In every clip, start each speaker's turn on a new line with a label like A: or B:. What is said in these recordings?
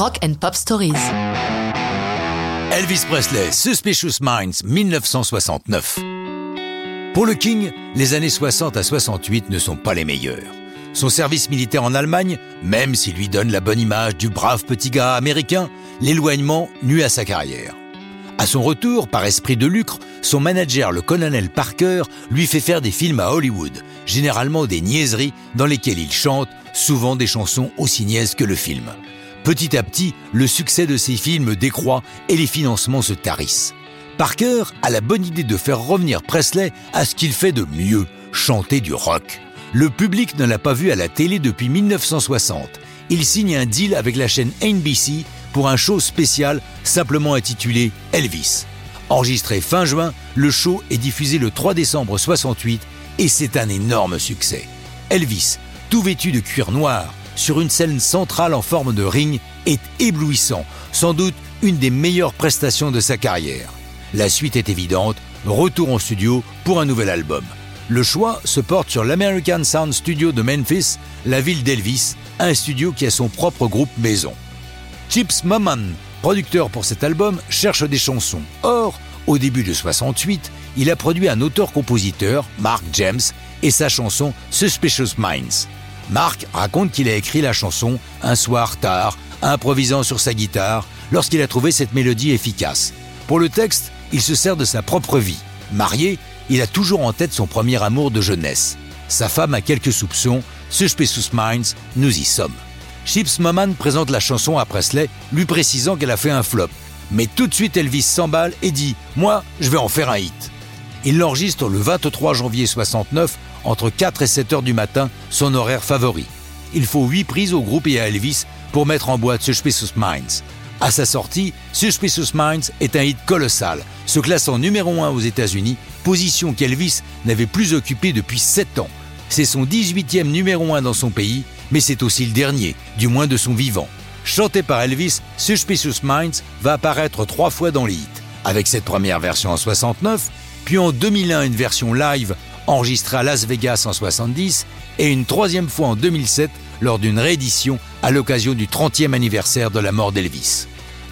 A: Rock and Pop Stories.
B: Elvis Presley, Suspicious Minds, 1969. Pour le King, les années 60 à 68 ne sont pas les meilleures. Son service militaire en Allemagne, même s'il lui donne la bonne image du brave petit gars américain, l'éloignement nuit à sa carrière. À son retour, par esprit de lucre, son manager, le colonel Parker, lui fait faire des films à Hollywood, généralement des niaiseries dans lesquelles il chante, souvent des chansons aussi niaises que le film. Petit à petit, le succès de ces films décroît et les financements se tarissent. Parker a la bonne idée de faire revenir Presley à ce qu'il fait de mieux, chanter du rock. Le public ne l'a pas vu à la télé depuis 1960. Il signe un deal avec la chaîne NBC pour un show spécial simplement intitulé Elvis. Enregistré fin juin, le show est diffusé le 3 décembre 68 et c'est un énorme succès. Elvis, tout vêtu de cuir noir, sur une scène centrale en forme de ring, est éblouissant, sans doute une des meilleures prestations de sa carrière. La suite est évidente, retour en studio pour un nouvel album. Le choix se porte sur l'American Sound Studio de Memphis, la ville d'Elvis, un studio qui a son propre groupe maison. Chips Maman, producteur pour cet album, cherche des chansons. Or, au début de 68, il a produit un auteur-compositeur, Mark James, et sa chanson Suspicious Minds. Mark raconte qu'il a écrit la chanson un soir tard, improvisant sur sa guitare, lorsqu'il a trouvé cette mélodie efficace. Pour le texte, il se sert de sa propre vie. Marié, il a toujours en tête son premier amour de jeunesse. Sa femme a quelques soupçons, Suspicious Minds, nous y sommes. Chips Moman présente la chanson à Presley, lui précisant qu'elle a fait un flop. Mais tout de suite Elvis s'emballe et dit Moi, je vais en faire un hit. Il l'enregistre le 23 janvier 69, entre 4 et 7 heures du matin, son horaire favori. Il faut 8 prises au groupe et à Elvis pour mettre en boîte Suspicious Minds. À sa sortie, Suspicious Minds est un hit colossal, se classant numéro 1 aux États-Unis, position qu'Elvis n'avait plus occupée depuis 7 ans. C'est son 18e numéro 1 dans son pays mais c'est aussi le dernier, du moins de son vivant. Chanté par Elvis, Suspicious Minds va apparaître trois fois dans les hits, avec cette première version en 69, puis en 2001 une version live enregistrée à Las Vegas en 70, et une troisième fois en 2007 lors d'une réédition à l'occasion du 30e anniversaire de la mort d'Elvis.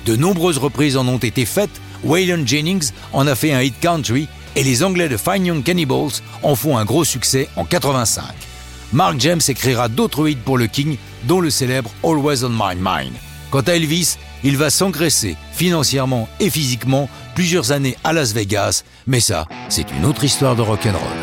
B: De nombreuses reprises en ont été faites, Waylon Jennings en a fait un hit country et les Anglais de Fine Young Cannibals en font un gros succès en 85. Mark James écrira d'autres hits pour le King, dont le célèbre Always on My Mind. Quant à Elvis, il va s'engraisser financièrement et physiquement plusieurs années à Las Vegas, mais ça, c'est une autre histoire de rock'n'roll.